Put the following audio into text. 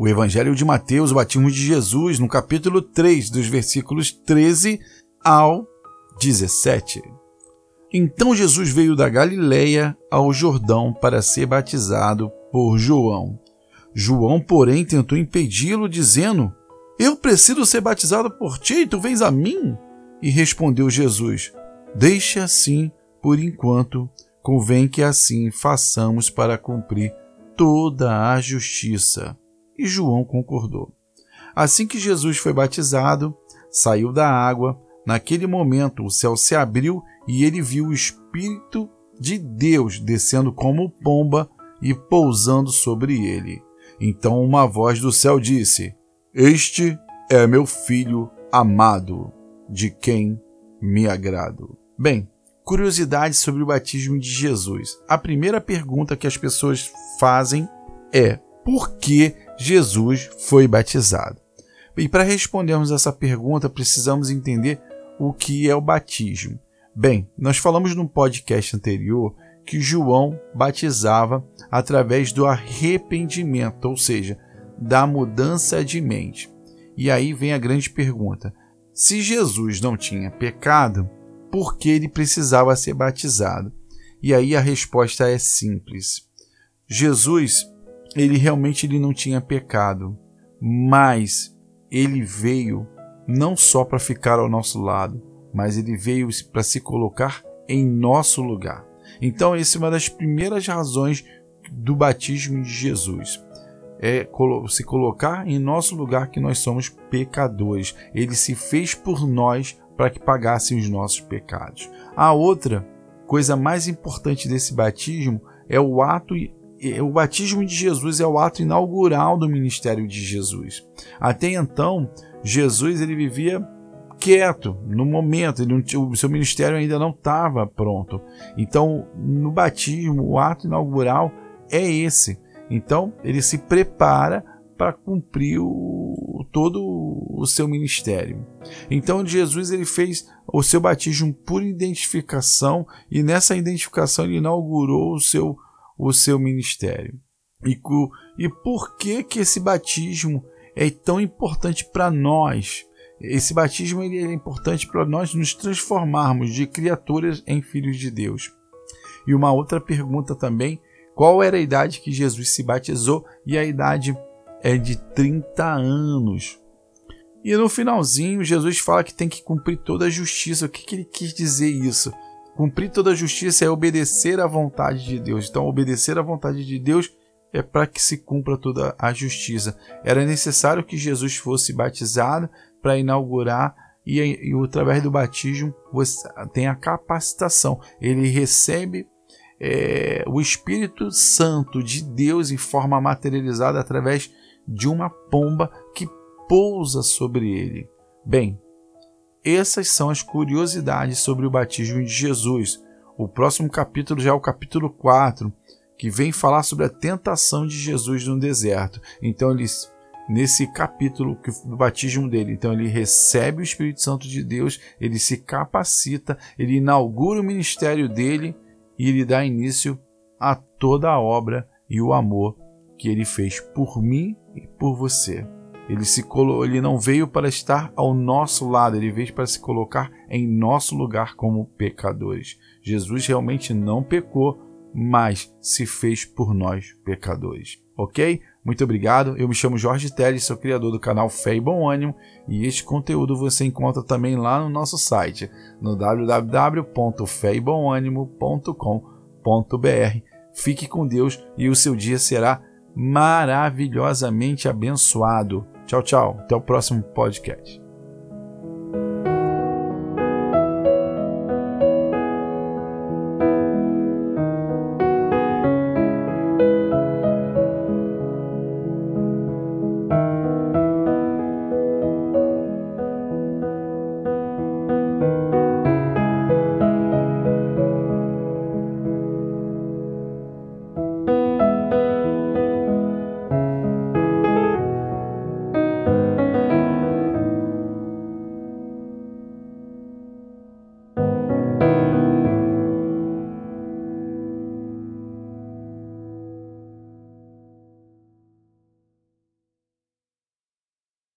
o Evangelho de Mateus, o batismo de Jesus, no capítulo 3, dos versículos 13 ao 17. Então Jesus veio da Galiléia ao Jordão para ser batizado por João. João, porém, tentou impedi-lo, dizendo: Eu preciso ser batizado por ti e tu vens a mim? E respondeu Jesus: Deixe assim por enquanto, convém que assim façamos para cumprir toda a justiça. E João concordou. Assim que Jesus foi batizado, saiu da água. Naquele momento, o céu se abriu e ele viu o Espírito de Deus descendo como pomba e pousando sobre ele. Então uma voz do céu disse: Este é meu filho amado, de quem me agrado. Bem, curiosidades sobre o batismo de Jesus. A primeira pergunta que as pessoas fazem é: por que Jesus foi batizado? E para respondermos essa pergunta, precisamos entender o que é o batismo. Bem, nós falamos no podcast anterior que João batizava através do arrependimento, ou seja, da mudança de mente. E aí vem a grande pergunta: se Jesus não tinha pecado, por que ele precisava ser batizado? E aí a resposta é simples. Jesus ele realmente ele não tinha pecado, mas ele veio não só para ficar ao nosso lado, mas ele veio para se colocar em nosso lugar. Então, essa é uma das primeiras razões do batismo de Jesus. É se colocar em nosso lugar que nós somos pecadores. Ele se fez por nós para que pagassem os nossos pecados. A outra coisa mais importante desse batismo é o ato o batismo de Jesus é o ato inaugural do ministério de Jesus. Até então, Jesus ele vivia quieto no momento, ele, o seu ministério ainda não estava pronto. Então, no batismo, o ato inaugural é esse. Então, ele se prepara para cumprir o, todo o seu ministério. Então, Jesus ele fez o seu batismo por identificação e nessa identificação ele inaugurou o seu o seu ministério. E, e por que, que esse batismo é tão importante para nós? Esse batismo ele é importante para nós nos transformarmos de criaturas em filhos de Deus. E uma outra pergunta também: qual era a idade que Jesus se batizou? E a idade é de 30 anos. E no finalzinho, Jesus fala que tem que cumprir toda a justiça. O que, que ele quis dizer isso? Cumprir toda a justiça é obedecer à vontade de Deus. Então, obedecer à vontade de Deus é para que se cumpra toda a justiça. Era necessário que Jesus fosse batizado para inaugurar e, e através do batismo você tem a capacitação. Ele recebe é, o Espírito Santo de Deus em forma materializada através de uma pomba que pousa sobre ele. Bem, essas são as curiosidades sobre o batismo de Jesus. O próximo capítulo já é o capítulo 4, que vem falar sobre a tentação de Jesus no deserto. Então, ele, nesse capítulo do batismo dele, então ele recebe o Espírito Santo de Deus, ele se capacita, ele inaugura o ministério dele e ele dá início a toda a obra e o amor que ele fez por mim e por você. Ele, se colo... ele não veio para estar ao nosso lado, ele veio para se colocar em nosso lugar como pecadores. Jesus realmente não pecou, mas se fez por nós pecadores. Ok? Muito obrigado. Eu me chamo Jorge Teles, sou criador do canal Fé e Bom Ânimo e este conteúdo você encontra também lá no nosso site, no www.feibomânimo.com.br. Fique com Deus e o seu dia será maravilhosamente abençoado. Tchau, tchau. Até o próximo podcast.